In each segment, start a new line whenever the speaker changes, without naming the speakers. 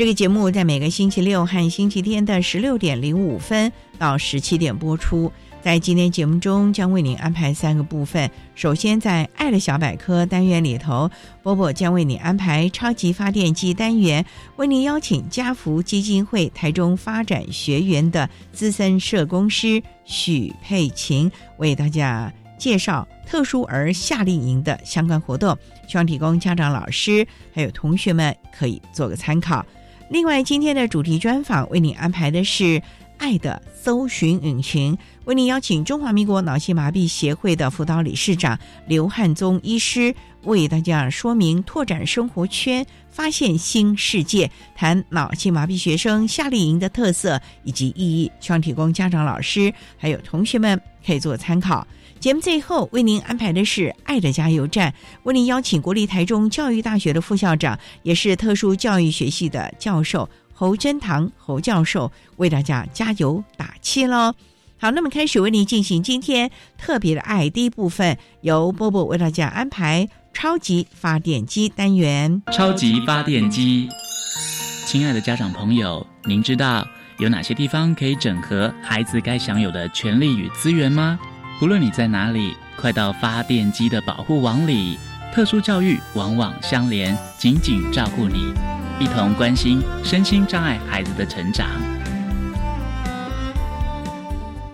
这个节目在每个星期六和星期天的十六点零五分到十七点播出。在今天节目中，将为您安排三个部分。首先，在“爱的小百科”单元里头，波波将为你安排“超级发电机”单元，为您邀请家福基金会台中发展学员的资深社工师许佩琴，为大家介绍特殊儿夏令营的相关活动，希望提供家长、老师还有同学们可以做个参考。另外，今天的主题专访为你安排的是“爱的搜寻引擎”。为您邀请中华民国脑性麻痹协会的辅导理事长刘汉宗医师，为大家说明拓展生活圈、发现新世界，谈脑性麻痹学生夏令营的特色以及意义，希望提供家长、老师还有同学们可以做参考。节目最后为您安排的是“爱的加油站”，为您邀请国立台中教育大学的副校长，也是特殊教育学系的教授侯真堂侯教授，为大家加油打气喽。好，那么开始为您进行今天特别的爱第一部分，由波波为大家安排超级发电机单元。
超级发电机，亲爱的家长朋友，您知道有哪些地方可以整合孩子该享有的权利与资源吗？无论你在哪里，快到发电机的保护网里。特殊教育网网相连，紧紧照顾你，一同关心身心障碍孩子的成长。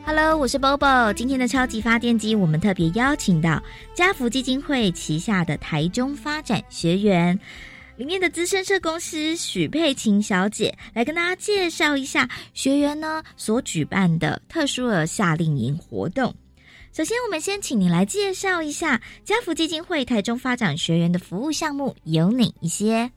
Hello，我是 Bobo。今天的超级发电机，我们特别邀请到家福基金会旗下的台中发展学员里面的资深社工师许佩琴小姐，来跟大家介绍一下学员呢所举办的特殊的夏令营活动。首先，我们先请你来介绍一下家福基金会台中发展学员的服务项目有哪一些。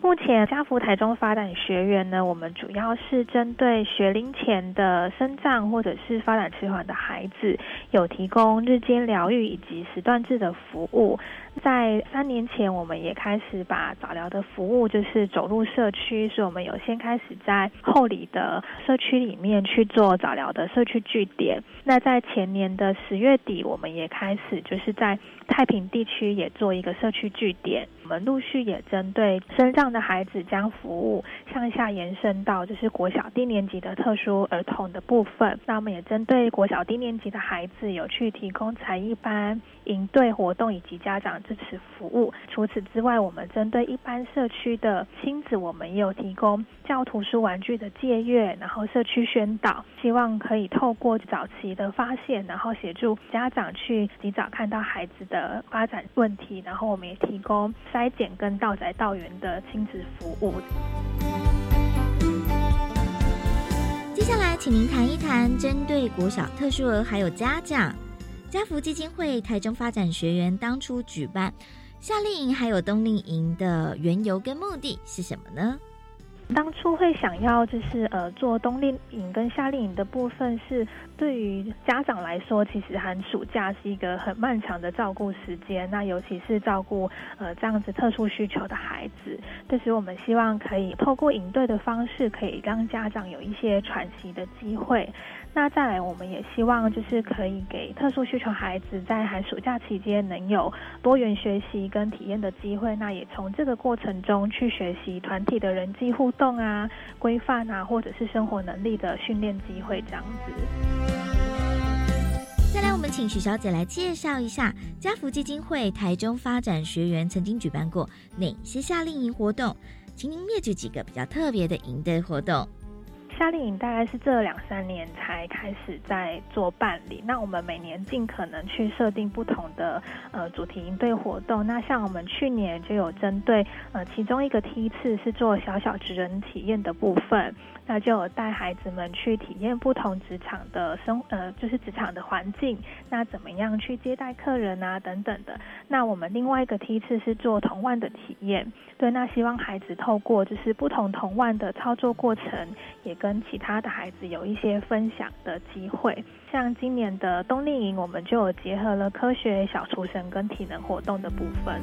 目前家福台中发展学员呢，我们主要是针对学龄前的生长或者是发展迟缓的孩子，有提供日间疗愈以及时段制的服务。在三年前，我们也开始把早疗的服务就是走入社区，所以我们有先开始在后里的社区里面去做早疗的社区据点。那在前年的十月底，我们也开始就是在太平地区也做一个社区据点。我们陆续也针对身障的孩子将服务向下延伸到就是国小低年级的特殊儿童的部分。那我们也针对国小低年级的孩子有去提供才艺班、营队活动以及家长。支持服务。除此之外，我们针对一般社区的亲子，我们也有提供教图书玩具的借阅，然后社区宣导，希望可以透过早期的发现，然后协助家长去及早看到孩子的发展问题。然后我们也提供筛检跟到宅到园的亲子服务。
接下来，请您谈一谈针对国小特殊儿还有家长。家福基金会台中发展学员当初举办夏令营还有冬令营的缘由跟目的是什么呢？
当初会想要就是呃做冬令营跟夏令营的部分，是对于家长来说，其实寒暑假是一个很漫长的照顾时间。那尤其是照顾呃这样子特殊需求的孩子，但是我们希望可以透过营队的方式，可以让家长有一些喘息的机会。那再来，我们也希望就是可以给特殊需求孩子在寒暑假期间能有多元学习跟体验的机会。那也从这个过程中去学习团体的人际互动啊、规范啊，或者是生活能力的训练机会这样子。
再来，我们请许小姐来介绍一下家福基金会台中发展学员曾经举办过哪些夏令营活动，请您列举几个比较特别的营队活动。
夏令营大概是这两三年才开始在做办理。那我们每年尽可能去设定不同的呃主题营队活动。那像我们去年就有针对呃其中一个梯次是做小小职人体验的部分，那就有带孩子们去体验不同职场的生呃就是职场的环境，那怎么样去接待客人啊等等的。那我们另外一个梯次是做童玩的体验，对，那希望孩子透过就是不同童玩的操作过程，也跟跟其他的孩子有一些分享的机会，像今年的冬令营，我们就有结合了科学小厨神跟体能活动的部分。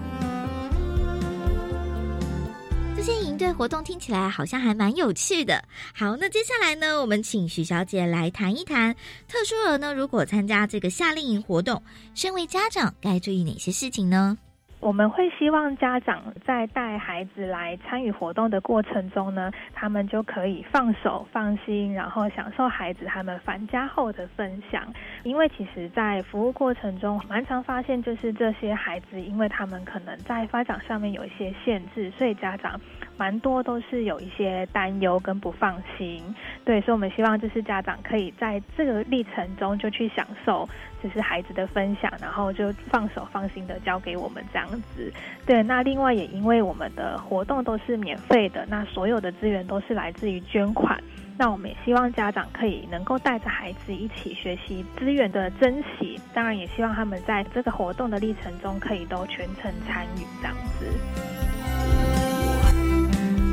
这些营队活动听起来好像还蛮有趣的。好，那接下来呢，我们请许小姐来谈一谈特殊儿呢，如果参加这个夏令营活动，身为家长该注意哪些事情呢？
我们会希望家长在带孩子来参与活动的过程中呢，他们就可以放手放心，然后享受孩子他们返家后的分享。因为其实，在服务过程中，蛮常发现就是这些孩子，因为他们可能在发展上面有一些限制，所以家长蛮多都是有一些担忧跟不放心。对，所以我们希望就是家长可以在这个历程中就去享受，就是孩子的分享，然后就放手放心的交给我们这样。子，对。那另外也因为我们的活动都是免费的，那所有的资源都是来自于捐款。那我们也希望家长可以能够带着孩子一起学习资源的珍惜，当然也希望他们在这个活动的历程中可以都全程参与这样子。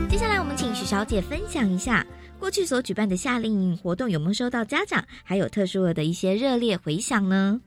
接下来我们请许小姐分享一下过去所举办的夏令营活动有没有收到家长还有特殊的一些热烈回响呢？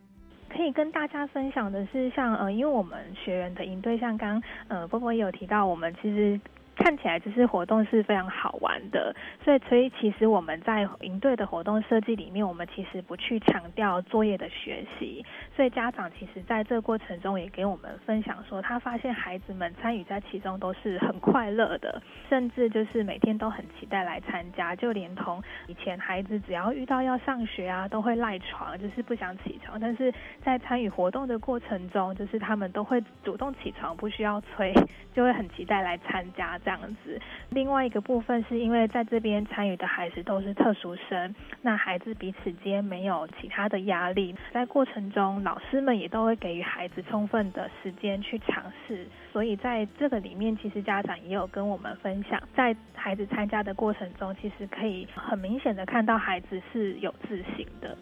可以跟大家分享的是，像呃，因为我们学员的营对象，刚呃波波也有提到，我们其实。看起来就是活动是非常好玩的，所以所以其实我们在营队的活动设计里面，我们其实不去强调作业的学习，所以家长其实在这个过程中也给我们分享说，他发现孩子们参与在其中都是很快乐的，甚至就是每天都很期待来参加，就连同以前孩子只要遇到要上学啊，都会赖床，就是不想起床，但是在参与活动的过程中，就是他们都会主动起床，不需要催，就会很期待来参加。这样子，另外一个部分是因为在这边参与的孩子都是特殊生，那孩子彼此间没有其他的压力，在过程中老师们也都会给予孩子充分的时间去尝试，所以在这个里面，其实家长也有跟我们分享，在孩子参加的过程中，其实可以很明显的看到孩子是有自信的。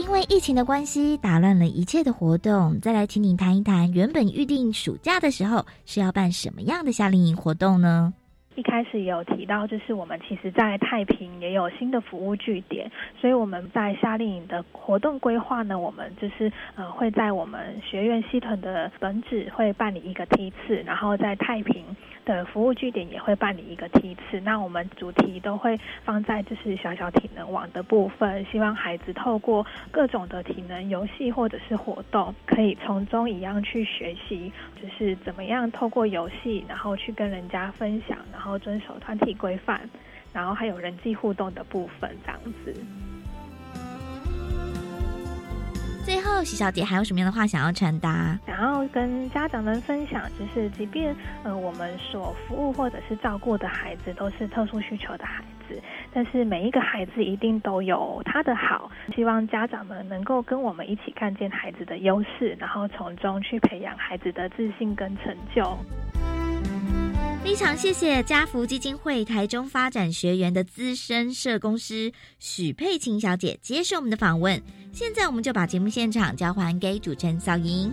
因为疫情的关系，打乱了一切的活动。再来，请你谈一谈，原本预定暑假的时候是要办什么样的夏令营活动呢？
一开始也有提到，就是我们其实，在太平也有新的服务据点，所以我们在夏令营的活动规划呢，我们就是呃会在我们学院系统的本址会办理一个梯次，然后在太平。的服务据点也会办理一个梯次，那我们主题都会放在就是小小体能网的部分，希望孩子透过各种的体能游戏或者是活动，可以从中一样去学习，就是怎么样透过游戏，然后去跟人家分享，然后遵守团体规范，然后还有人际互动的部分这样子。
最后，徐小姐还有什么样的话想要传达？
想要跟家长们分享，就是即便呃我们所服务或者是照顾的孩子都是特殊需求的孩子，但是每一个孩子一定都有他的好。希望家长们能够跟我们一起看见孩子的优势，然后从中去培养孩子的自信跟成就。
非常谢谢家福基金会台中发展学员的资深社工师许佩琴小姐接受我们的访问。现在我们就把节目现场交还给主持人小莹。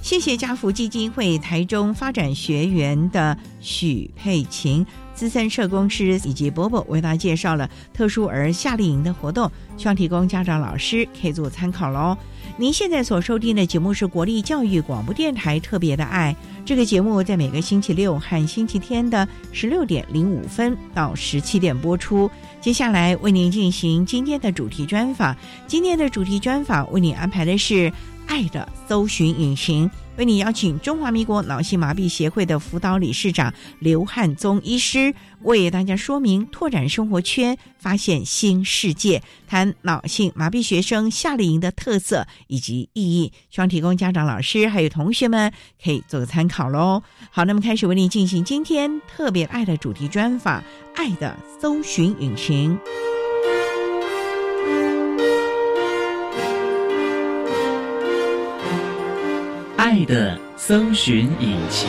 谢谢家福基金会台中发展学员的许佩琴资深社工师以及伯伯为大家介绍了特殊儿夏令营的活动，希望提供家长老师可以做参考喽。您现在所收听的节目是国立教育广播电台特别的爱，这个节目在每个星期六和星期天的十六点零五分到十七点播出。接下来为您进行今天的主题专访，今天的主题专访为您安排的是。爱的搜寻引擎，为你邀请中华民国脑性麻痹协会的辅导理事长刘汉宗医师，为大家说明拓展生活圈、发现新世界，谈脑性麻痹学生夏令营的特色以及意义，希望提供家长、老师还有同学们可以做个参考喽。好，那么开始为你进行今天特别爱的主题专访，爱的搜寻引擎。
爱的搜寻引擎。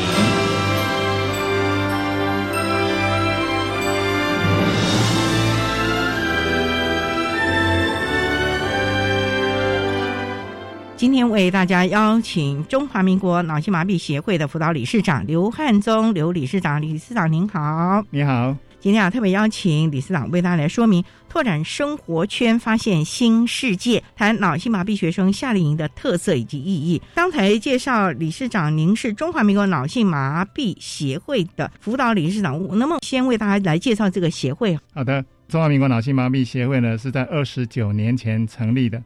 今天为大家邀请中华民国脑性麻痹协会的辅导理事长刘汉宗刘理事长，理事长您好，
你好。
今天啊，特别邀请理事长为大家来说明拓展生活圈、发现新世界，谈脑性麻痹学生夏令营的特色以及意义。刚才介绍理事长，您是中华民国脑性麻痹协会的辅导理事长，那么先为大家来介绍这个协会？
好的，中华民国脑性麻痹协会呢是在二十九年前成立的，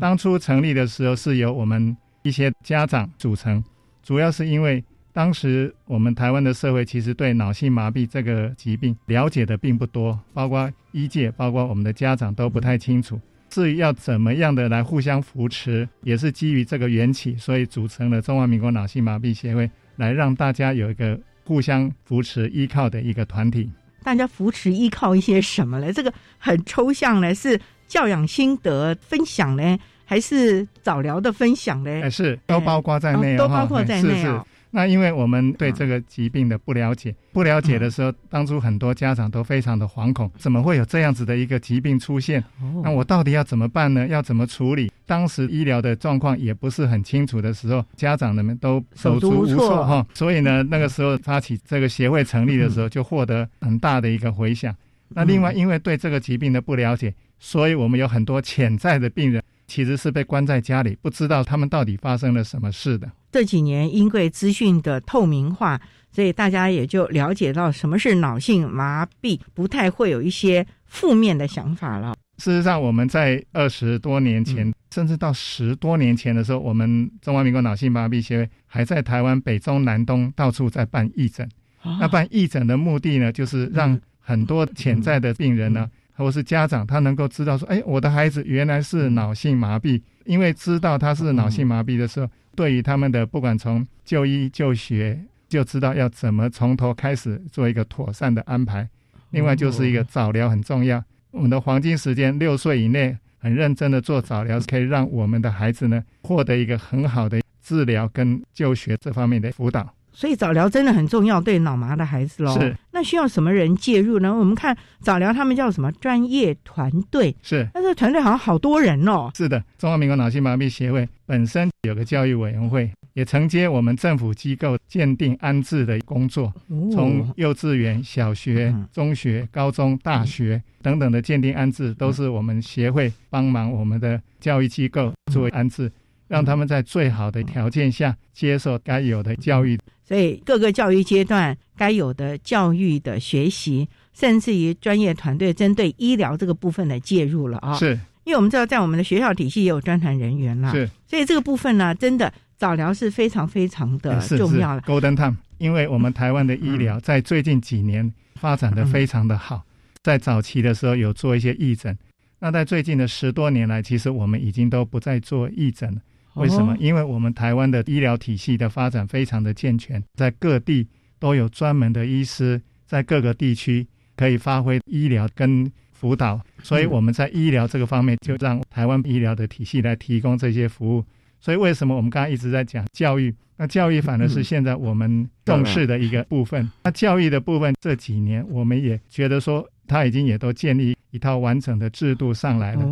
当初成立的时候是由我们一些家长组成，主要是因为。当时我们台湾的社会其实对脑性麻痹这个疾病了解的并不多，包括医界，包括我们的家长都不太清楚。至于要怎么样的来互相扶持，也是基于这个缘起，所以组成了中华民国脑性麻痹协会，来让大家有一个互相扶持依靠的一个团体。
大家扶持依靠一些什么呢？这个很抽象呢，是教养心得分享呢，还是早疗的分享呢？
还是都包括在内，
都包括在内
哦。那因为我们对这个疾病的不了解，不了解的时候，当初很多家长都非常的惶恐，怎么会有这样子的一个疾病出现？那我到底要怎么办呢？要怎么处理？当时医疗的状况也不是很清楚的时候，家长们都手足无措哈。所以呢，那个时候发起这个协会成立的时候，就获得很大的一个回响。那另外，因为对这个疾病的不了解，所以我们有很多潜在的病人。其实是被关在家里，不知道他们到底发生了什么事的。
这几年因为资讯的透明化，所以大家也就了解到什么是脑性麻痹，不太会有一些负面的想法了。
事实上，我们在二十多年前，甚至到十多年前的时候，我们中华民国脑性麻痹协会还在台湾北中南东到处在办义诊。那办义诊的目的呢，就是让很多潜在的病人呢。或是家长，他能够知道说，哎，我的孩子原来是脑性麻痹，因为知道他是脑性麻痹的时候，对于他们的不管从就医就学，就知道要怎么从头开始做一个妥善的安排。另外就是一个早疗很重要，我们的黄金时间六岁以内很认真的做早疗，可以让我们的孩子呢获得一个很好的治疗跟就学这方面的辅导。
所以早疗真的很重要，对脑麻的孩子喽。
是。
那需要什么人介入呢？我们看早疗，他们叫什么专业团队？
是。
但是团队好像好多人哦。
是的，中华民国脑性麻痹协会本身有个教育委员会，也承接我们政府机构鉴定安置的工作，从幼稚园、小学、中学、高中、大学等等的鉴定安置，都是我们协会帮忙我们的教育机构作为安置。让他们在最好的条件下接受该有的教育，
所以各个教育阶段该有的教育的学习，甚至于专业团队针对医疗这个部分的介入了啊。
是，
因为我们知道在我们的学校体系也有专团人员了，
是，
所以这个部分呢，真的早疗是非常非常的重要了。
Golden Time，因为我们台湾的医疗在最近几年发展的非常的好，在早期的时候有做一些义诊，那在最近的十多年来，其实我们已经都不再做义诊了。为什么？因为我们台湾的医疗体系的发展非常的健全，在各地都有专门的医师，在各个地区可以发挥医疗跟辅导，所以我们在医疗这个方面就让台湾医疗的体系来提供这些服务。所以为什么我们刚刚一直在讲教育？那教育反而是现在我们重视的一个部分。那教育的部分这几年我们也觉得说，它已经也都建立一套完整的制度上来了。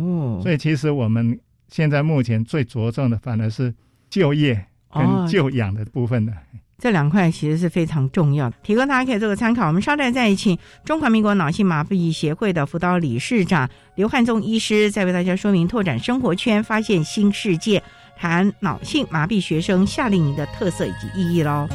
所以其实我们。现在目前最着重的反而是就业跟就养的部分的。
这两块其实是非常重要的，提供大家可以做个参考。我们稍待再请中华民国脑性麻痹协会的辅导理事长刘汉宗医师，再为大家说明拓展生活圈，发现新世界，谈脑性麻痹学生夏令营的特色以及意义喽。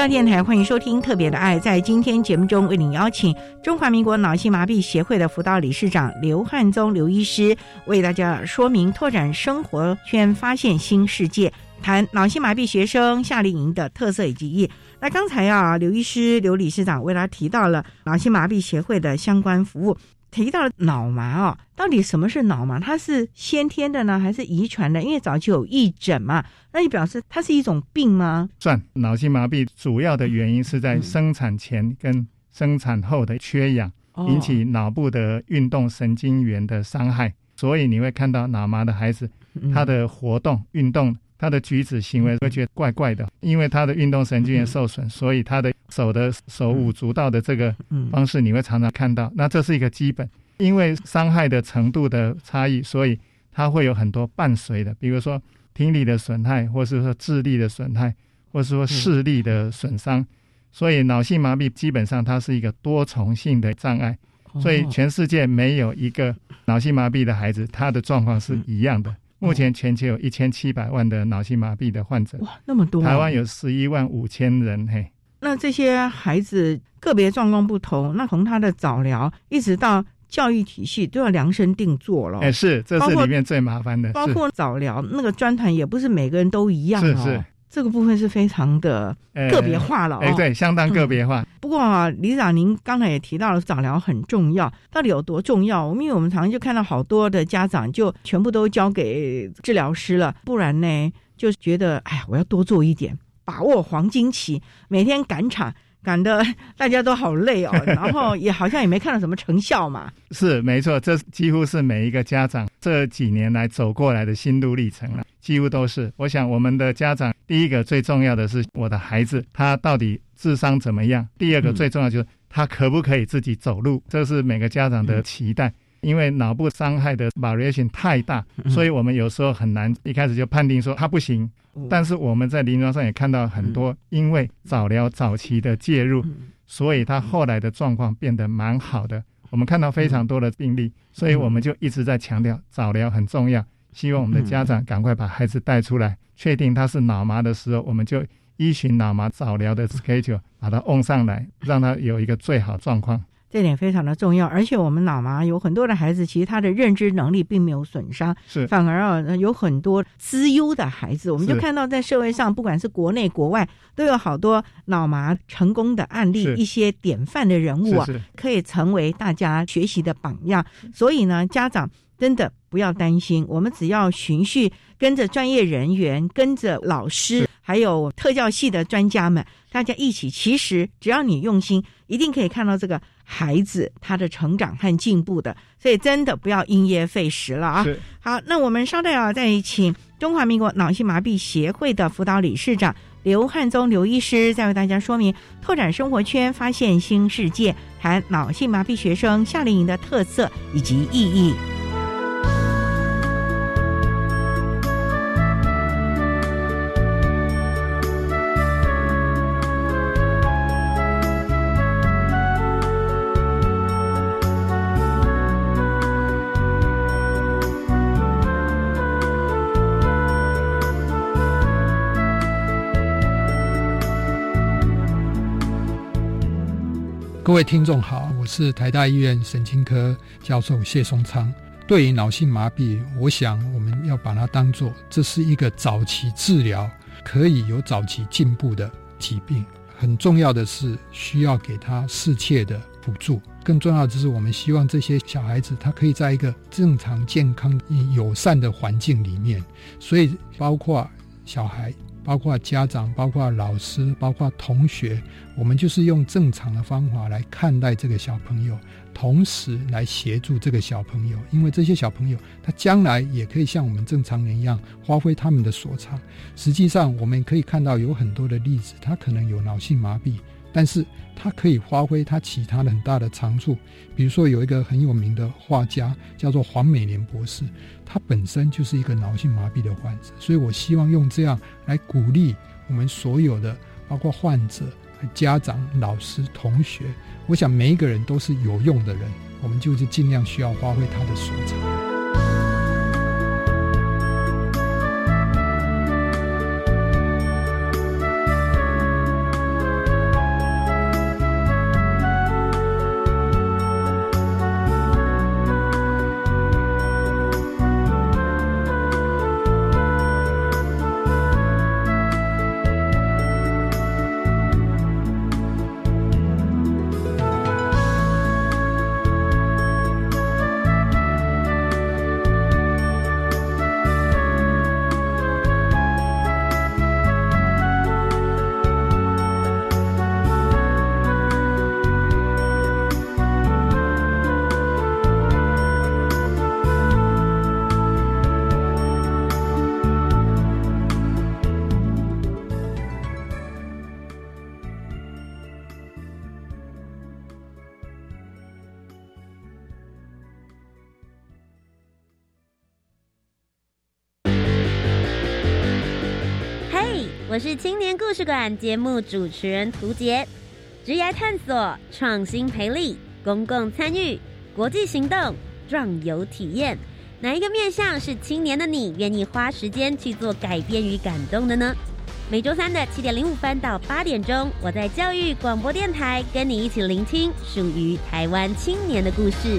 中央电台欢迎收听《特别的爱》。在今天节目中，为您邀请中华民国脑性麻痹协会的辅导理事长刘汉宗刘医师，为大家说明拓展生活圈、发现新世界，谈脑性麻痹学生夏令营的特色以及意。那刚才啊，刘医师、刘理事长为大家提到了脑性麻痹协会的相关服务。提到了脑麻哦，到底什么是脑麻？它是先天的呢，还是遗传的？因为早就有义诊嘛，那就表示它是一种病吗？
算脑性麻痹主要的原因是在生产前跟生产后的缺氧，引起脑部的运动神经元的伤害，所以你会看到脑麻的孩子他的活动、运动、他的举止行为会觉得怪怪的，因为他的运动神经元受损，所以他的手的手舞足蹈的这个方式你会常常看到。那这是一个基本，因为伤害的程度的差异，所以他会有很多伴随的，比如说听力的损害，或是说智力的损害，或是说视力的损伤。所以脑性麻痹基本上它是一个多重性的障碍，所以全世界没有一个脑性麻痹的孩子，他的状况是一样的。目前全球有一千七百万的脑性麻痹的患者，
哇，那么多！
台湾有十一万五千人，嘿。
那这些孩子个别状况不同，那从他的早疗一直到教育体系都要量身定做了。
哎，是，这是里面最麻烦的。
包括早疗那个专团也不是每个人都一样
哦。是是。
这个部分是非常的个别化了，
哎，对，相当个别化。
不不过啊，李长，您刚才也提到了早疗很重要，到底有多重要？因为我们常常就看到好多的家长就全部都交给治疗师了，不然呢，就觉得哎呀，我要多做一点，把握黄金期，每天赶场。赶得 大家都好累哦，然后也好像也没看到什么成效嘛。
是没错，这几乎是每一个家长这几年来走过来的心路历程了，几乎都是。我想我们的家长，第一个最重要的是我的孩子他到底智商怎么样，第二个最重要就是他可不可以自己走路，这是每个家长的期待。因为脑部伤害的 variation 太大，所以我们有时候很难一开始就判定说他不行。但是我们在临床上也看到很多，因为早疗早期的介入，所以他后来的状况变得蛮好的。我们看到非常多的病例，所以我们就一直在强调早疗很重要。希望我们的家长赶快把孩子带出来，确定他是脑麻的时候，我们就依循脑麻早疗的 schedule 把他 on 上来，让他有一个最好状况。
这点非常的重要，而且我们脑麻有很多的孩子，其实他的认知能力并没有损伤，
是
反而啊有很多资优的孩子，我们就看到在社会上，不管是国内国外，都有好多脑麻成功的案例，一些典范的人物啊，可以成为大家学习的榜样。所以呢，家长真的不要担心，我们只要循序跟着专业人员，跟着老师，还有特教系的专家们，大家一起，其实只要你用心，一定可以看到这个。孩子他的成长和进步的，所以真的不要因噎废食了啊！好，那我们稍待啊，再请中华民国脑性麻痹协会的辅导理事长刘汉宗刘医师，再为大家说明拓展生活圈、发现新世界，谈脑性麻痹学生夏令营的特色以及意义。
位听众好，我是台大医院神经科教授谢松昌。对于脑性麻痹，我想我们要把它当做这是一个早期治疗可以有早期进步的疾病。很重要的是需要给他适切的辅助。更重要的是，我们希望这些小孩子他可以在一个正常、健康、友善的环境里面。所以，包括小孩。包括家长、包括老师、包括同学，我们就是用正常的方法来看待这个小朋友，同时来协助这个小朋友，因为这些小朋友他将来也可以像我们正常人一样发挥他们的所长。实际上，我们可以看到有很多的例子，他可能有脑性麻痹。但是他可以发挥他其他的很大的长处，比如说有一个很有名的画家叫做黄美莲博士，他本身就是一个脑性麻痹的患者，所以我希望用这样来鼓励我们所有的，包括患者、家长、老师、同学，我想每一个人都是有用的人，我们就是尽量需要发挥他的所长。
是青年故事馆节目主持人涂杰。职业探索、创新培力、公共参与、国际行动、壮游体验，哪一个面向是青年的你愿意花时间去做改变与感动的呢？每周三的七点零五分到八点钟，我在教育广播电台跟你一起聆听属于台湾青年的故事。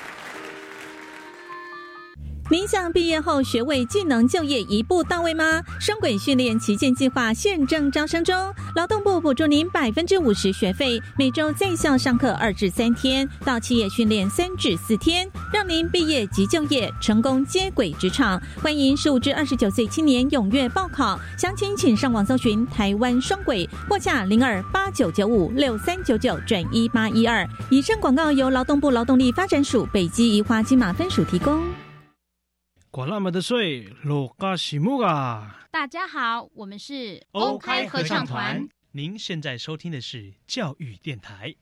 您想毕业后学位技能就业一步到位吗？双轨训练旗舰计划现正招生中，劳动部补助您百分之五十学费，每周在校上课二至三天，到企业训练三至四天，让您毕业即就业，成功接轨职场。欢迎十五至二十九岁青年踊跃报考，详情请上网搜寻台湾双轨，或洽零二八九九五六三九九转一八一二。以上广告由劳动部劳动力发展署北基宜花金马分署提供。
管那么的水，落嘎西木啊！
大家好，我们是
欧开合唱团。
您现在收听的是教育电台。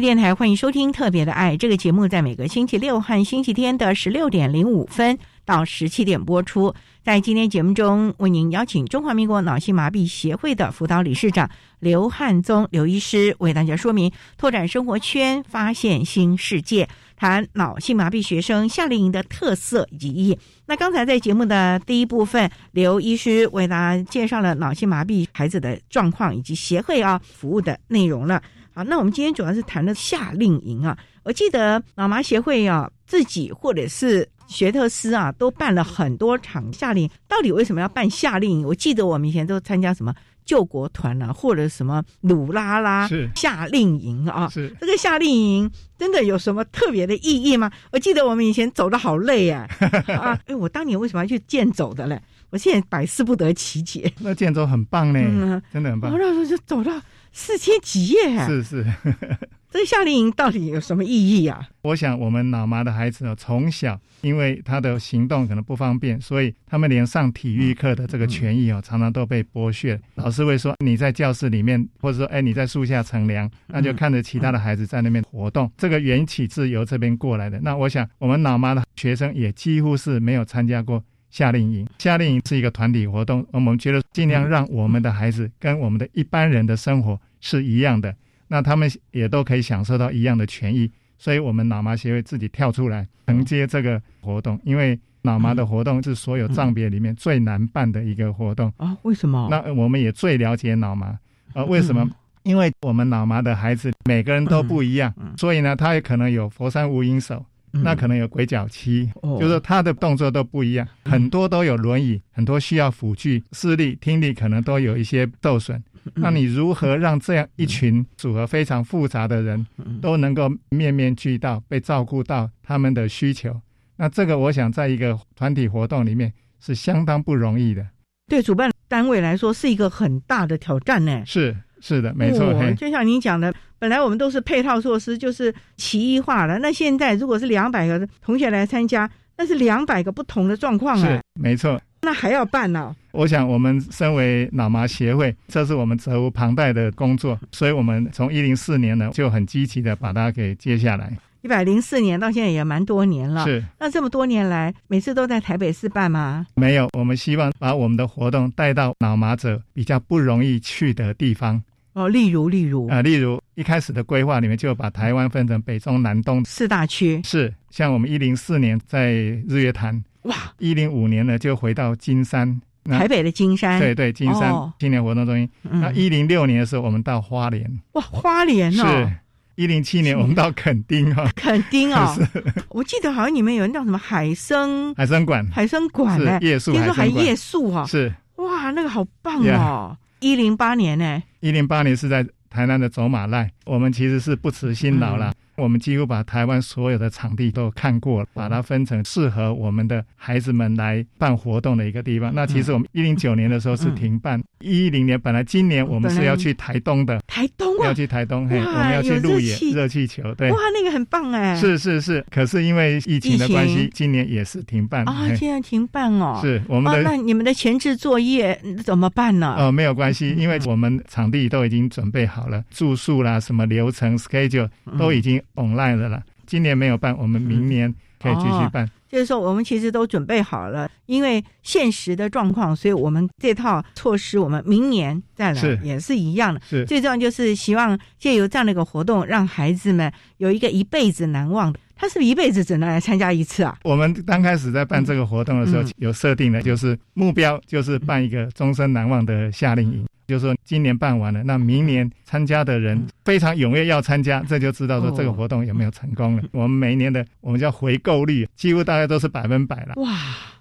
电台欢迎收听《特别的爱》这个节目，在每个星期六和星期天的十六点零五分到十七点播出。在今天节目中，为您邀请中华民国脑性麻痹协会的辅导理事长刘汉宗刘医师为大家说明拓展生活圈、发现新世界，谈脑性麻痹学生夏令营的特色以及意义。那刚才在节目的第一部分，刘医师为大家介绍了脑性麻痹孩子的状况以及协会啊服务的内容了。好，那我们今天主要是谈的夏令营啊。我记得妈妈协会啊，自己或者是学特斯啊，都办了很多场夏令营。到底为什么要办夏令营？我记得我们以前都参加什么救国团啊，或者什么鲁拉拉夏令营啊。
是
这个夏令营真的有什么特别的意义吗？我记得我们以前走的好累啊 啊！哎，我当年为什么要去健走的嘞？我现在百思不得其解。
那健走很棒呢，真的很棒。
我那时候就走到。四千几页，
是是，
这个夏令营到底有什么意义啊？
我想，我们老妈的孩子呢，从小因为他的行动可能不方便，所以他们连上体育课的这个权益哦，常常都被剥削。老师会说，你在教室里面，或者说，哎，你在树下乘凉，那就看着其他的孩子在那边活动。这个缘起自由这边过来的。那我想，我们老妈的学生也几乎是没有参加过。夏令营，夏令营是一个团体活动，我们觉得尽量让我们的孩子跟我们的一般人的生活是一样的，那他们也都可以享受到一样的权益，所以我们脑麻协会自己跳出来承接这个活动，因为脑麻的活动是所有藏别里面最难办的一个活动
啊？为什么？
那我们也最了解脑麻啊？为什么？因为我们脑麻的孩子每个人都不一样，所以呢，他也可能有佛山无影手。那可能有鬼脚七，就是他的动作都不一样，很多都有轮椅，很多需要辅具，视力、听力可能都有一些受损。那你如何让这样一群组合非常复杂的人都能够面面俱到，被照顾到他们的需求？那这个我想在一个团体活动里面是相当不容易的。
对主办单位来说是一个很大的挑战呢。
是。是的，没错。
就像您讲的，本来我们都是配套措施，就是齐一化了。那现在如果是两百个同学来参加，那是两百个不同的状况啊。
是，没错。
那还要办呢？
我想，我们身为脑麻协会，这是我们责无旁贷的工作，所以我们从一零四年呢就很积极的把它给接下来。
一百零四年到现在也蛮多年了。
是。
那这么多年来，每次都在台北市办吗？
没有，我们希望把我们的活动带到脑麻者比较不容易去的地方。
哦，例如例如。
啊，例如一开始的规划里面就把台湾分成北中南东
四大区，
是像我们一零四年在日月潭，
哇，
一零五年呢就回到金山，
台北的金山，
对对，金山青年活动中心。那一零六年的时候，我们到花莲，
哇，花莲
哦，是。一零七年我们到垦丁哈，
垦丁哦 我记得好像你们有人叫什么海生
海生馆，
海生馆呢，
夜宿，
听说还夜宿哈，
是。
哇，那个好棒哦。一零八年呢？
一零八年是在台南的走马濑，我们其实是不辞辛劳了。我们几乎把台湾所有的场地都看过了，把它分成适合我们的孩子们来办活动的一个地方。那其实我们一零九年的时候是停办，一零年本来今年我们是要去台东的，
台东啊，
要去台东，嘿，我们要去路野热气。球，对，
哇，那个很棒哎，
是是是，可是因为疫情的关系，今年也是停办
啊，现在停办哦，
是我们的，
那你们的前置作业怎么办呢？
哦，没有关系，因为我们场地都已经准备好了，住宿啦，什么流程 schedule 都已经 online 的了。今年没有办，我们明年可以继续办。
就是说，我们其实都准备好了，因为现实的状况，所以我们这套措施，我们明年再来也是一样的。
是
最重要就是希望借由这样的一个活动，让孩子们有一个一辈子难忘的。他是不是一辈子只能来参加一次啊？
我们刚开始在办这个活动的时候，有设定的就是目标，就是办一个终身难忘的夏令营。就是说，今年办完了，那明年参加的人非常踊跃要参加，这就知道说这个活动有没有成功了。我们每一年的我们叫回购率，几乎大概都是百分百了。
哇，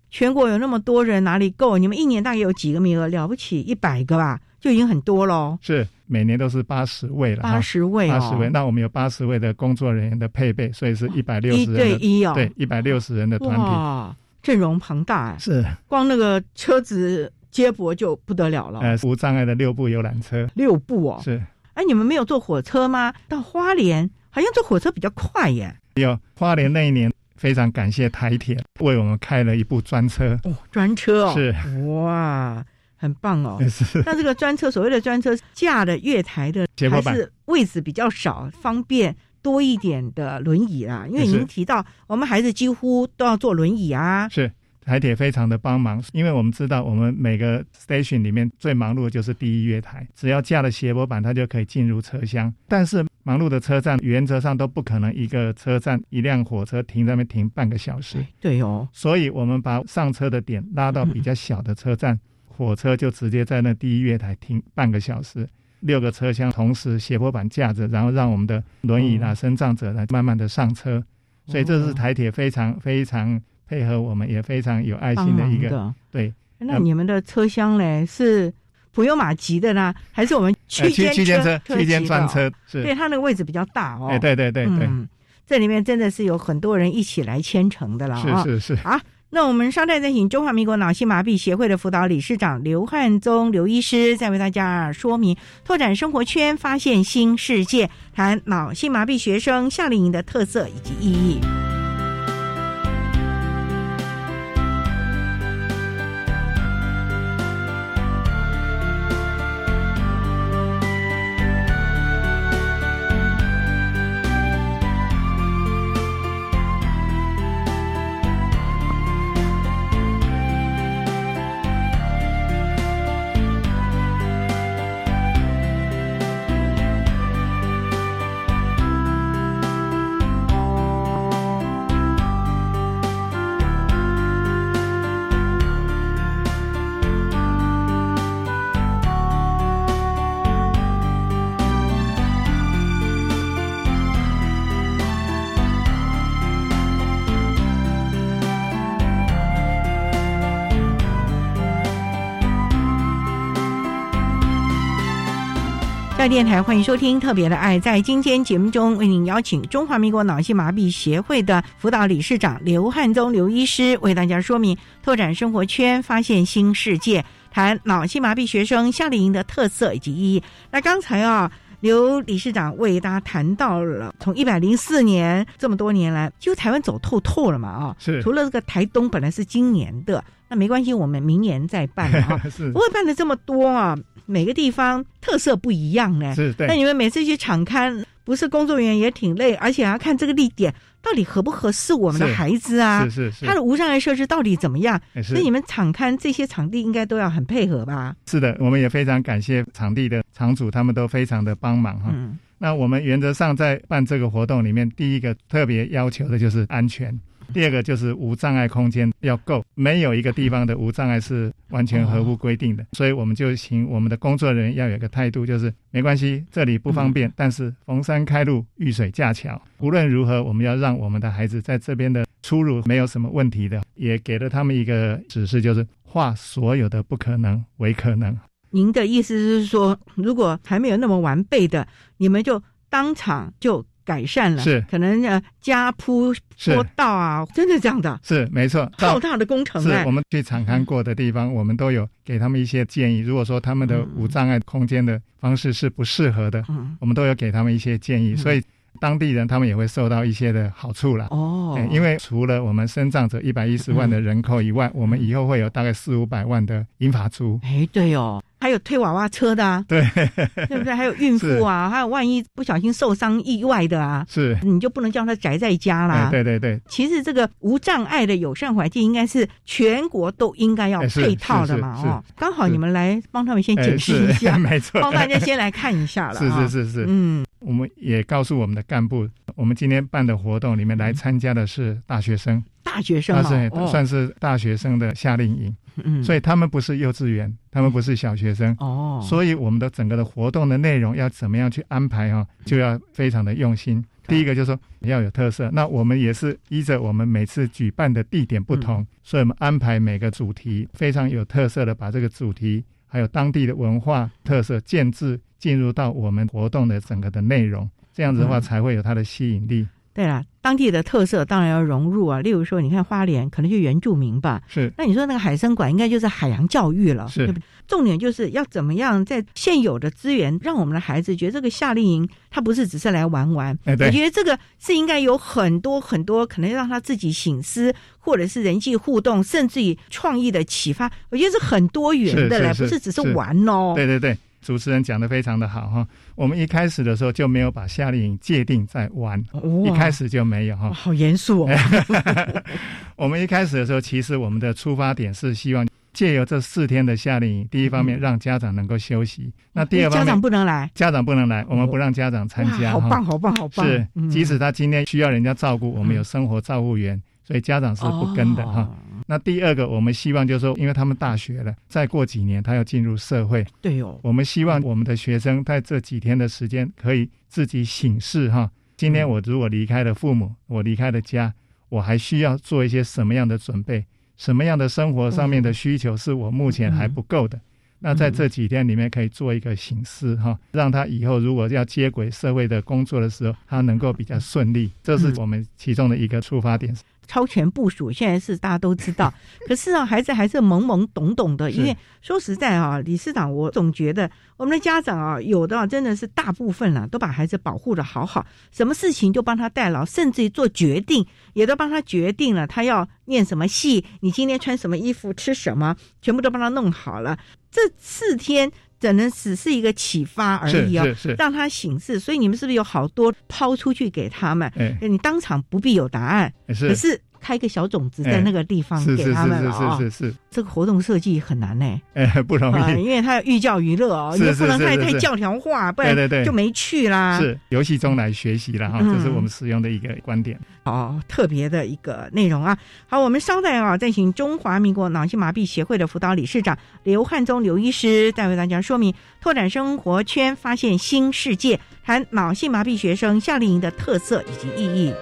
全国有那么多人，哪里够？你们一年大概有几个名额？了不起，一百个吧，就已经很多喽。
是每年都是八十位了，
八十位，
八十位。那我们有八十位的工作人员的配备，所以是一百六十人，
对一哦，
对，一百六十人的团体，
阵容庞大。
是，
光那个车子。接驳就不得了了，
呃，无障碍的六部游览车，
六部哦，
是，
哎，你们没有坐火车吗？到花莲好像坐火车比较快耶。
有花莲那一年，非常感谢台铁为我们开了一部专车。
哦，专车哦，
是，
哇，很棒哦。
是，
那这个专车，所谓的专车架的月台的还是位置比较少，方便多一点的轮椅啦。因为您提到我们孩子几乎都要坐轮椅啊，
是。台铁非常的帮忙，因为我们知道，我们每个 station 里面最忙碌的就是第一月台，只要架了斜坡板，它就可以进入车厢。但是忙碌的车站原则上都不可能一个车站一辆火车停在那边停半个小时。
对哦，
所以我们把上车的点拉到比较小的车站，火车就直接在那第一月台停半个小时，六个车厢同时斜坡板架着，然后让我们的轮椅啊、身障者来慢慢的上车。所以这是台铁非常非常。配合我们也非常有爱心的一个，对。
那你们的车厢嘞是不用马吉的呢，还是我们区间车？
区间专车是。
对，它那个位置比较大哦。
哎，对对对对。
这里面真的是有很多人一起来牵程的了
啊！是是是。
好，那我们稍待再请中华民国脑性麻痹协会的辅导理事长刘汉宗刘医师，再为大家说明拓展生活圈，发现新世界，谈脑性麻痹学生夏令营的特色以及意义。在电台欢迎收听特别的爱，在今天节目中为您邀请中华民国脑性麻痹协会的辅导理事长刘汉宗刘医师为大家说明拓展生活圈，发现新世界，谈脑性麻痹学生夏令营的特色以及意义。那刚才啊，刘理事长为大家谈到了 从一百零四年这么多年来，就台湾走透透了嘛啊，
是
除了这个台东本来是今年的。那没关系，我们明年再办啊。
是，
不会办的这么多啊，每个地方特色不一样呢。
是，对。
那你们每次去场刊，不是工作人员也挺累，而且还要看这个地点到底合不合适我们的孩子啊？
是是是。
他的无障碍设施到底怎么样？
所
以你们场刊这些场地应该都要很配合吧？
是的，我们也非常感谢场地的场主，他们都非常的帮忙哈。嗯。那我们原则上在办这个活动里面，第一个特别要求的就是安全，第二个就是无障碍空间要够，没有一个地方的无障碍是完全合乎规定的。所以我们就请我们的工作人员要有个态度，就是没关系，这里不方便，但是逢山开路，遇水架桥，无论如何，我们要让我们的孩子在这边的出入没有什么问题的，也给了他们一个指示，就是化所有的不可能为可能。
您的意思是说，如果还没有那么完备的，你们就当场就改善了，
是
可能呃加铺坡道啊，真的这样的？
是没错，
浩大的工程。
是我们去场勘过的地方，我们都有给他们一些建议。如果说他们的无障碍空间的方式是不适合的，我们都有给他们一些建议，所以当地人他们也会受到一些的好处了。
哦，
因为除了我们生长者一百一十万的人口以外，我们以后会有大概四五百万的英法族。
哎，对哦。还有推娃娃车的啊，
对，
对不对？还有孕妇啊，还有万一不小心受伤意外的啊，
是，
你就不能叫他宅在家啦。
对对对，
其实这个无障碍的友善环境应该是全国都应该要配套的嘛，哦，刚好你们来帮他们先解释一下，
没错，
帮大家先来看一下了。
是是是是，嗯，我们也告诉我们的干部，我们今天办的活动里面来参加的是大学生，
大学生
是算是大学生的夏令营。嗯，所以他们不是幼稚园，他们不是小学生哦，所以我们的整个的活动的内容要怎么样去安排哈，就要非常的用心。第一个就是说要有特色，那我们也是依着我们每次举办的地点不同，所以我们安排每个主题非常有特色的，把这个主题还有当地的文化特色建制进入到我们活动的整个的内容，这样子的话才会有它的吸引力。
对了，当地的特色当然要融入啊。例如说，你看花莲可能就原住民吧，
是。
那你说那个海参馆应该就是海洋教育了，
是。
重点就是要怎么样在现有的资源，让我们的孩子觉得这个夏令营他不是只是来玩玩，我觉得这个是应该有很多很多可能让他自己醒思，或者是人际互动，甚至于创意的启发。我觉得是很多元的嘞，不是只是玩哦。
对对对。主持人讲的非常的好哈，我们一开始的时候就没有把夏令营界定在玩，一开始就没有哈，
好严肃哦。
我们一开始的时候，其实我们的出发点是希望借由这四天的夏令营，第一方面让家长能够休息，那第二方面
家长不能来，
家长不能来，我们不让家长参加，
好棒好棒好棒。
是，即使他今天需要人家照顾，我们有生活照护员，所以家长是不跟的哈。那第二个，我们希望就是说，因为他们大学了，再过几年他要进入社会，
对哦。
我们希望我们的学生在这几天的时间可以自己醒视哈。今天我如果离开了父母，我离开了家，我还需要做一些什么样的准备？什么样的生活上面的需求是我目前还不够的？那在这几天里面可以做一个醒思哈，让他以后如果要接轨社会的工作的时候，他能够比较顺利。这是我们其中的一个出发点。
超前部署，现在是大家都知道，可是啊，孩子还是懵懵懂懂的。因为说实在啊，理事长，我总觉得我们的家长啊，有的真的是大部分啊，都把孩子保护的好好，什么事情就帮他代劳，甚至于做决定也都帮他决定了，他要念什么戏，你今天穿什么衣服，吃什么，全部都帮他弄好了。这四天只能只是一个启发而已啊，让他醒视。所以你们是不是有好多抛出去给他们？你当场不必有答案，可是。开个小种子在那个地方给他们
啊，是是是是
这个活动设计很难呢，
哎，不容易，
因为他要寓教于乐哦，也不能太太教条化，不然
对对对
就没趣啦。
是游戏中来学习了哈，这是我们使用的一个观点。
哦，特别的一个内容啊。好，我们稍待啊，再请中华民国脑性麻痹协会的辅导理事长刘汉宗刘医师，再为大家说明拓展生活圈，发现新世界，谈脑性麻痹学生夏令营的特色以及意义。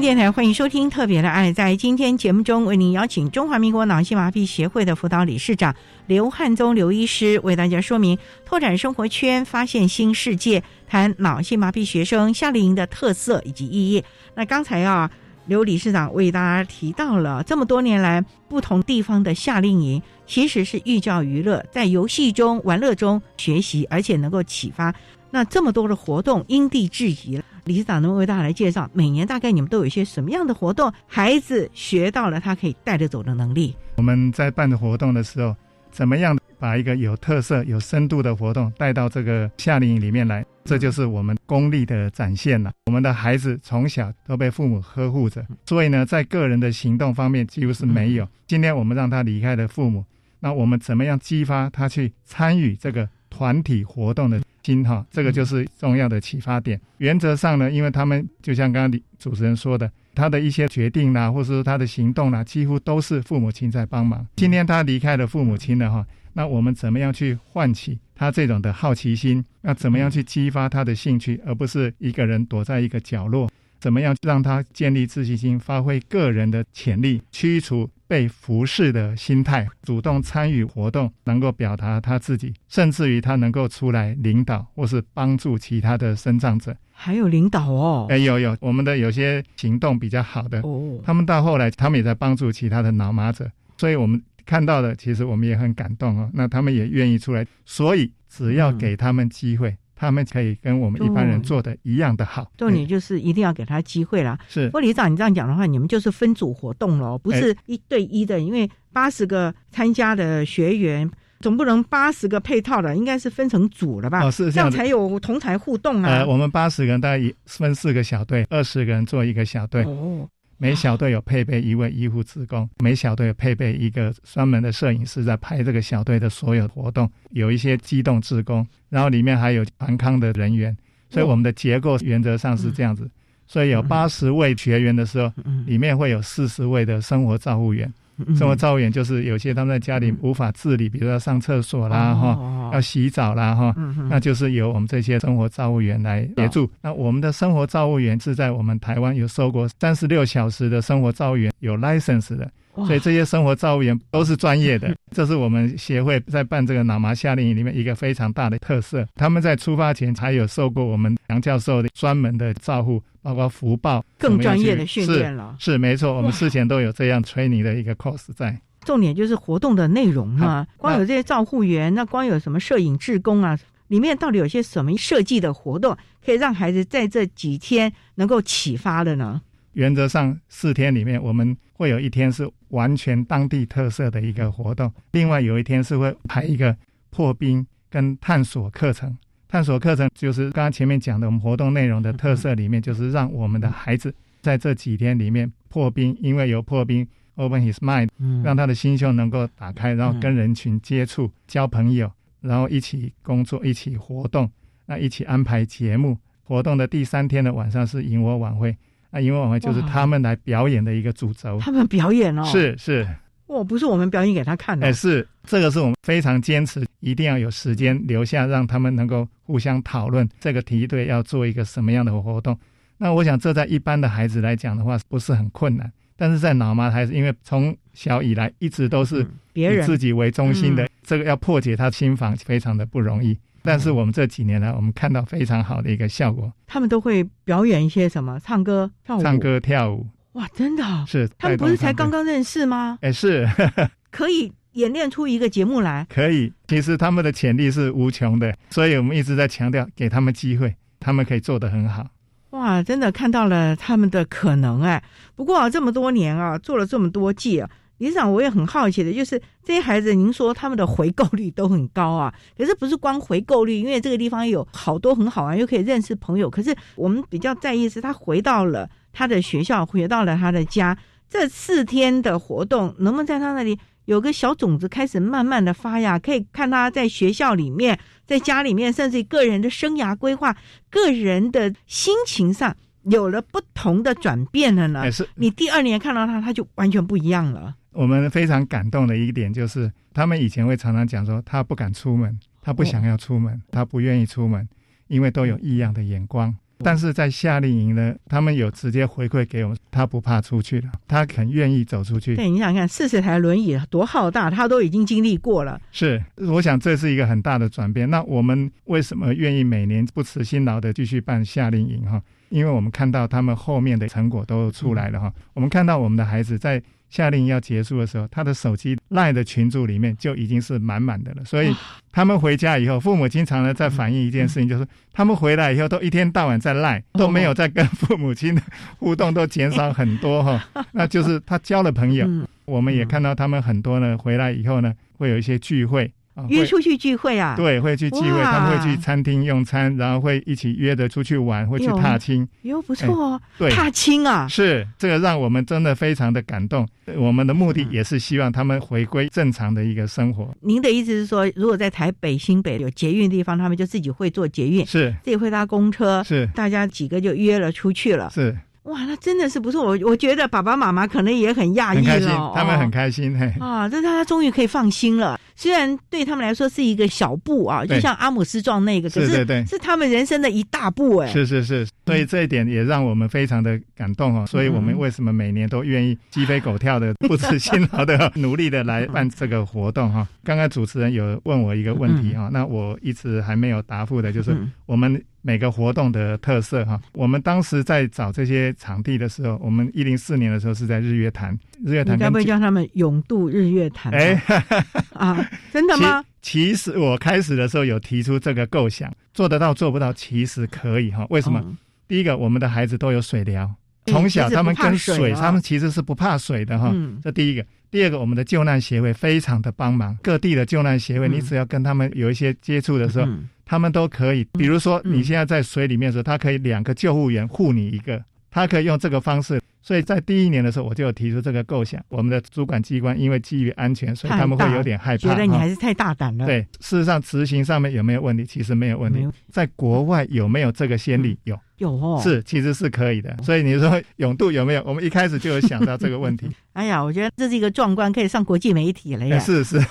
电台欢迎收听《特别的爱》。在今天节目中，为您邀请中华民国脑性麻痹协会的辅导理事长刘汉宗刘医师，为大家说明拓展生活圈、发现新世界，谈脑性麻痹学生夏令营的特色以及意义。那刚才啊，刘理事长为大家提到了这么多年来不同地方的夏令营，其实是寓教于乐，在游戏中、玩乐中学习，而且能够启发。那这么多的活动因地制宜，理事长能为大家来介绍，每年大概你们都有一些什么样的活动，孩子学到了他可以带着走的能力。
我们在办的活动的时候，怎么样把一个有特色、有深度的活动带到这个夏令营里面来？这就是我们功力的展现了。我们的孩子从小都被父母呵护着，所以呢，在个人的行动方面几乎是没有。今天我们让他离开了父母，那我们怎么样激发他去参与这个团体活动的？心哈，这个就是重要的启发点。原则上呢，因为他们就像刚刚主持人说的，他的一些决定啦，或者说他的行动啦，几乎都是父母亲在帮忙。今天他离开了父母亲了哈，那我们怎么样去唤起他这种的好奇心？那怎么样去激发他的兴趣，而不是一个人躲在一个角落？怎么样让他建立自信心，发挥个人的潜力，驱除？被服侍的心态，主动参与活动，能够表达他自己，甚至于他能够出来领导或是帮助其他的生长者，
还有领导哦。
哎，有有，我们的有些行动比较好的哦，他们到后来，他们也在帮助其他的脑麻者，所以我们看到的，其实我们也很感动哦。那他们也愿意出来，所以只要给他们机会。他们可以跟我们一般人做的一样的好，
重点就是一定要给他机会啦。
是，
不过李长，你这样讲的话，你们就是分组活动了，不是一对一的，因为八十个参加的学员，总不能八十个配套的，应该是分成组了吧？
哦，是
这样才有同台互动啊。
呃，我们八十个人大概分四个小队，二十个人做一个小队。哦。每小队有配备一位医护职工，每小队有配备一个专门的摄影师在拍这个小队的所有活动，有一些机动职工，然后里面还有团康的人员，所以我们的结构原则上是这样子，所以有八十位学员的时候，里面会有四十位的生活照护员。生活照护员就是有些他们在家里无法自理，比如说上厕所啦哈，要洗澡啦哈，那就是由我们这些生活照护员来协助。那我们的生活照护员是在我们台湾有受过三十六小时的生活照护员有 license 的。所以这些生活照护员都是专业的，这是我们协会在办这个脑麻夏令营里面一个非常大的特色。他们在出发前才有受过我们杨教授的专门的照护，包括福报
更专业的训练
了。是没错，我们事前都有这样催你的一个 course 在。
重点就是活动的内容嘛，光有这些照护员，那光有什么摄影志工啊，里面到底有些什么设计的活动，可以让孩子在这几天能够启发的呢？
原则上四天里面，我们会有一天是完全当地特色的一个活动，另外有一天是会排一个破冰跟探索课程。探索课程就是刚刚前面讲的我们活动内容的特色里面，就是让我们的孩子在这几天里面破冰，因为有破冰，open his mind，让他的心胸能够打开，然后跟人群接触、交朋友，然后一起工作、一起活动，那一起安排节目。活动的第三天的晚上是萤火晚会。那迎我晚会就是他们来表演的一个主轴，
他们表演哦，
是是，
哦，不是我们表演给他看的，
哎，是这个是我们非常坚持，一定要有时间留下，让他们能够互相讨论这个梯队要做一个什么样的活动。那我想，这在一般的孩子来讲的话，不是很困难，但是在脑麻孩子，因为从小以来一直都是以自己为中心的，这个要破解他心房非常的不容易。但是我们这几年来，我们看到非常好的一个效果。
他们都会表演一些什么？唱歌、跳舞。
唱歌、跳舞。
哇，真的？
是。
他们不是才刚刚认识吗？
哎，是。
可以演练出一个节目来。
可以。其实他们的潜力是无穷的，所以我们一直在强调，给他们机会，他们可以做得很好。
哇，真的看到了他们的可能哎。不过这么多年啊，做了这么多季啊。理事长，我也很好奇的，就是这些孩子，您说他们的回购率都很高啊，可是不是光回购率，因为这个地方有好多很好玩，又可以认识朋友。可是我们比较在意是，他回到了他的学校，回到了他的家，这四天的活动，能不能在他那里有个小种子开始慢慢的发芽，可以看他在学校里面、在家里面，甚至个人的生涯规划、个人的心情上有了不同的转变了呢。
是
你第二年看到他，他就完全不一样了。
我们非常感动的一点就是，他们以前会常常讲说，他不敢出门，他不想要出门，他不愿意出门，因为都有异样的眼光。但是在夏令营呢，他们有直接回馈给我们，他不怕出去了，他很愿意走出去。
对，你想看四十台轮椅多浩大，他都已经经历过了。
是，我想这是一个很大的转变。那我们为什么愿意每年不辞辛劳的继续办夏令营？哈，因为我们看到他们后面的成果都出来了哈。我们看到我们的孩子在。夏令营要结束的时候，他的手机赖的群组里面就已经是满满的了。所以他们回家以后，父母经常呢在反映一件事情，就是他们回来以后都一天到晚在赖，都没有在跟父母亲的互动，都减少很多哈。那就是他交了朋友，我们也看到他们很多呢回来以后呢，会有一些聚会。
约出去聚会啊？
对，会去聚会，他们会去餐厅用餐，然后会一起约着出去玩，会去踏青。
哟，不错哦。
对，
踏青啊，
是这个让我们真的非常的感动。我们的目的也是希望他们回归正常的一个生活。
您的意思是说，如果在台北新北有捷运地方，他们就自己会坐捷运，
是
自己会搭公车，
是
大家几个就约了出去了，
是。
哇，那真的是不错。我我觉得爸爸妈妈可能也很讶异
了，他们很开心。嘿
啊，这他终于可以放心了。虽然对他们来说是一个小步啊，就像阿姆斯壮那个，可是是他们人生的一大步哎。
是是是，所以这一点也让我们非常的感动哦。所以我们为什么每年都愿意鸡飞狗跳的、不辞辛劳的、努力的来办这个活动哈？刚刚主持人有问我一个问题哈，那我一直还没有答复的，就是我们。每个活动的特色哈，我们当时在找这些场地的时候，我们一零四年的时候是在日月潭，日月潭。
该不会叫他们永渡日月潭？哎，啊，真的吗？
其实我开始的时候有提出这个构想，做得到做不到，其实可以哈。为什么？第一个，我们的孩子都有水疗，从小他们跟水，他们其实是不怕水的哈。这第一个。第二个，我们的救难协会非常的帮忙，各地的救难协会，你只要跟他们有一些接触的时候。他们都可以，比如说你现在在水里面的时候，他可以两个救护员护你一个，他可以用这个方式。所以在第一年的时候，我就有提出这个构想。我们的主管机关因为基于安全，所以他们会有点害怕，
觉得你还是太大胆了。
对，事实上执行上面有没有问题？其实没有问题。在国外有没有这个先例？有，
有哦，
是其实是可以的。所以你说永度有没有？我们一开始就有想到这个问题。
哎呀，我觉得这是一个壮观，可以上国际媒体了呀！
是 是是，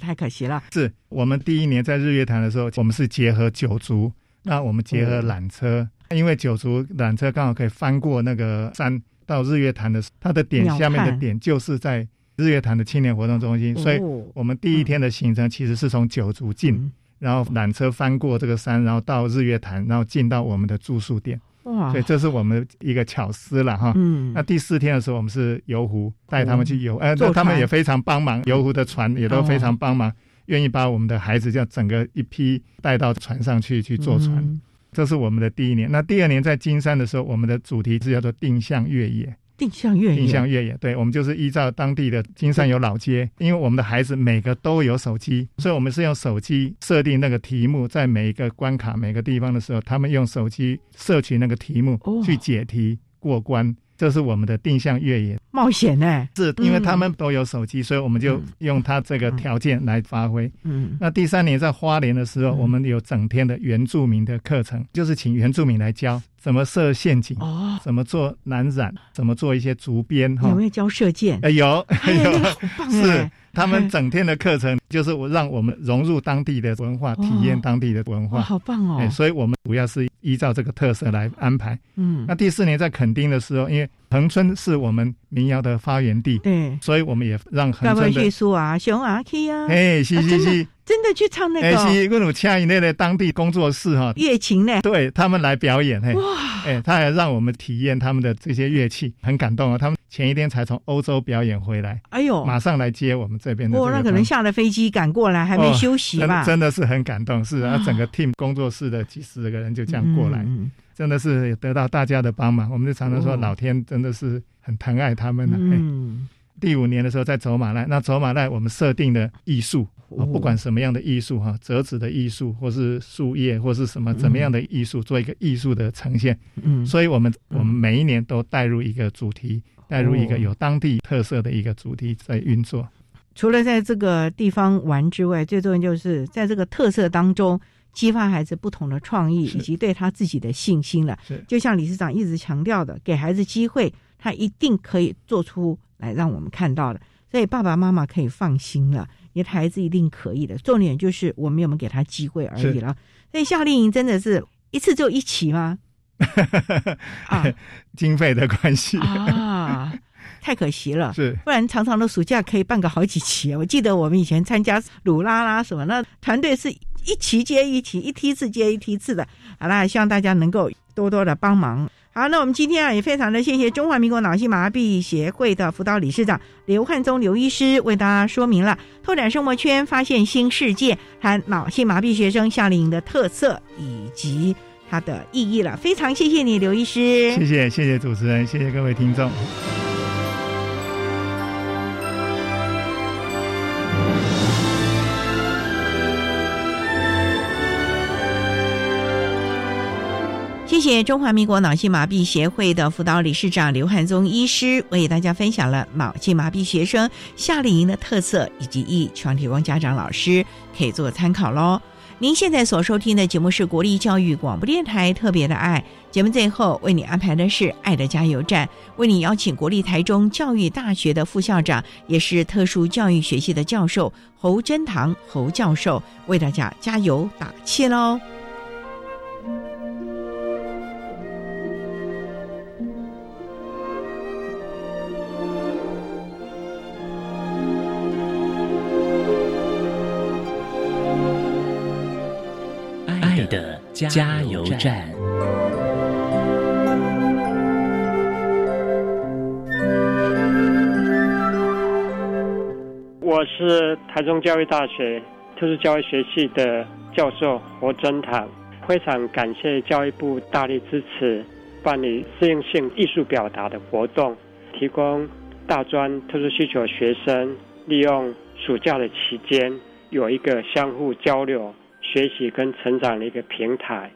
太可惜了。
是我们第一年在日月潭的时候，我们是结合九族，那我们结合缆车。因为九族缆车刚好可以翻过那个山到日月潭的，它的点下面的点就是在日月潭的青年活动中心，所以我们第一天的行程其实是从九族进，然后缆车翻过这个山，然后到日月潭，然后进到我们的住宿点。哇！所以这是我们一个巧思了哈。嗯。那第四天的时候，我们是游湖带他们去游，呃，他们也非常帮忙，游湖的船也都非常帮忙，愿意把我们的孩子这样整个一批带到船上去去坐船。这是我们的第一年。那第二年在金山的时候，我们的主题是叫做“定向越野”。
定向越野，
定向越野。对，我们就是依照当地的金山有老街，因为我们的孩子每个都有手机，所以我们是用手机设定那个题目，在每一个关卡、每个地方的时候，他们用手机摄取那个题目去解题过关。这是我们的定向越野。
冒险呢，
是因为他们都有手机，所以我们就用他这个条件来发挥。嗯，那第三年在花莲的时候，我们有整天的原住民的课程，就是请原住民来教怎么设陷阱，哦，怎么做难染，怎么做一些竹编，
哈，有没有教射箭？
有，有，是。他们整天的课程就是我让我们融入当地的文化，体验当地的文化，
好棒哦！
所以我们主要是依照这个特色来安排。嗯，那第四年在垦丁的时候，因为恒春是我们民谣的发源地，
对，
所以我们也让恒春
的书啊，熊啊，去啊，
哎，是是是。
真的去唱那个，
哎，是跟鲁恰以内的当地工作室哈，
乐琴呢，
对他们来表演，嘿，哇，哎，他还让我们体验他们的这些乐器，很感动啊。他们前一天才从欧洲表演回来，
哎呦，
马上来接我们这边的。
哦，那可能下了飞机赶过来，还没休息吧？
真的是很感动，是啊，整个 team 工作室的几十个人就这样过来，真的是得到大家的帮忙。我们就常常说，老天真的是很疼爱他们的。嗯，第五年的时候在走马濑，那走马濑我们设定的艺术。啊，不管什么样的艺术哈，折纸的艺术，或是树叶，或是什么怎么样的艺术，做一个艺术的呈现。嗯，所以我们我们每一年都带入一个主题，带入一个有当地特色的一个主题在运作。
除了在这个地方玩之外，最重要就是在这个特色当中激发孩子不同的创意以及对他自己的信心了。
是，
就像理事长一直强调的，给孩子机会，他一定可以做出来让我们看到的，所以爸爸妈妈可以放心了，你的孩子一定可以的。重点就是我们有没有给他机会而已了。所以夏令营真的是一次就一期吗？
啊，经费的关系
啊。太可惜了，
是
不然长长的暑假可以办个好几期。我记得我们以前参加鲁拉拉什么，那团队是一期接一期，一梯次接一梯次的。好啦，希望大家能够多多的帮忙。好，那我们今天啊也非常的谢谢中华民国脑性麻痹协会的辅导理事长刘汉宗刘医师为大家说明了拓展生活圈、发现新世界，和脑性麻痹学生夏令营的特色以及它的意义了。非常谢谢你，刘医师。
谢谢谢谢主持人，谢谢各位听众。
谢中华民国脑性麻痹协会的辅导理事长刘汉宗医师为大家分享了脑性麻痹学生夏令营的特色以及一全体光家长老师可以做参考喽。您现在所收听的节目是国立教育广播电台特别的爱节目，最后为你安排的是爱的加油站，为你邀请国立台中教育大学的副校长，也是特殊教育学系的教授侯真堂侯教授为大家加油打气喽。
加油站。
我是台中教育大学特殊教育学系的教授侯真堂，非常感谢教育部大力支持办理适应性艺术表达的活动，提供大专特殊需求学生利用暑假的期间有一个相互交流。学习跟成长的一个平台，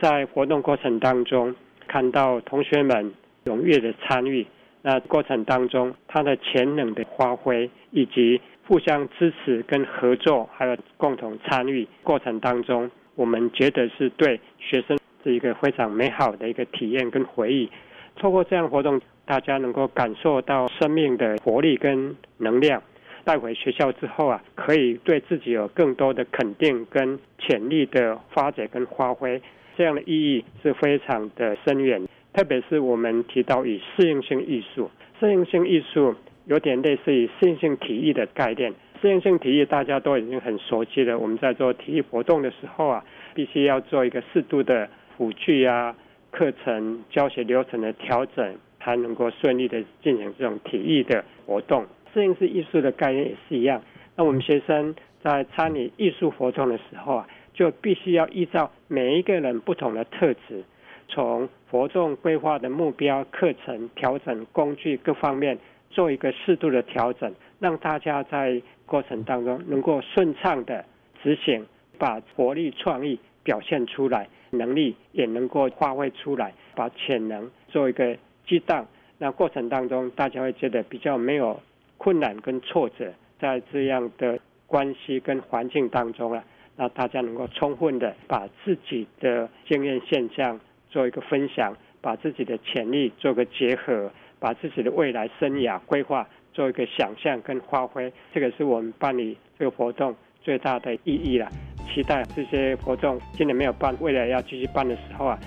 在活动过程当中，看到同学们踊跃的参与，那过程当中他的潜能的发挥，以及互相支持跟合作，还有共同参与过程当中，我们觉得是对学生是一个非常美好的一个体验跟回忆。透过这样活动，大家能够感受到生命的活力跟能量。带回学校之后啊，可以对自己有更多的肯定跟潜力的发展跟发挥，这样的意义是非常的深远。特别是我们提到以适应性艺术，适应性艺术有点类似于适应性体育的概念。适应性体育大家都已经很熟悉了。我们在做体育活动的时候啊，必须要做一个适度的辅具啊、课程教学流程的调整，才能够顺利的进行这种体育的活动。适应式艺术的概念也是一样。那我们学生在参与艺术活动的时候啊，就必须要依照每一个人不同的特质，从活动规划的目标、课程调整、工具各方面做一个适度的调整，让大家在过程当中能够顺畅的执行，把活力、创意表现出来，能力也能够发挥出来，把潜能做一个激荡。那过程当中，大家会觉得比较没有。困难跟挫折，在这样的关系跟环境当中啊，那大家能够充分的把自己的经验现象做一个分享，把自己的潜力做个结合，把自己的未来生涯规划做一个想象跟发挥，这个是我们办理这个活动最大的意义了。期待这些活动今年没有办，未来要继续办的时候啊。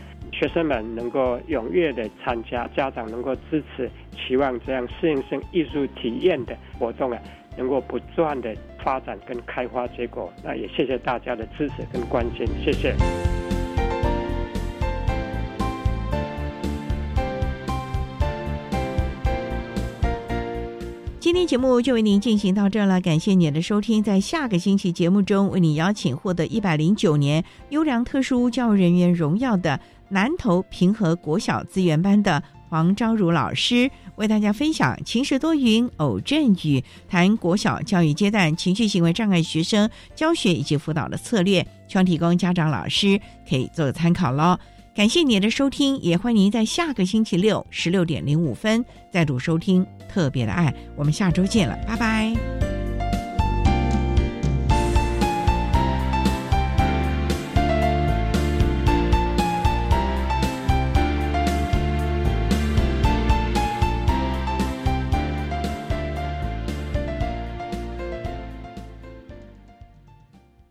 学生们能够踊跃的参加，家长能够支持，期望这样适应性艺术体验的活动啊，能够不断的发展跟开花结果。那也谢谢大家的支持跟关心，谢谢。
今天节目就为您进行到这了，感谢您的收听。在下个星期节目中，为你邀请获得一百零九年优良特殊教育人员荣耀的。南投平和国小资源班的黄昭如老师为大家分享“晴时多云，偶阵雨”，谈国小教育阶段情绪行为障碍学生教学以及辅导的策略，希望提供家长老师可以做个参考喽。感谢您的收听，也欢迎您在下个星期六十六点零五分再度收听《特别的爱》，我们下周见了，拜拜。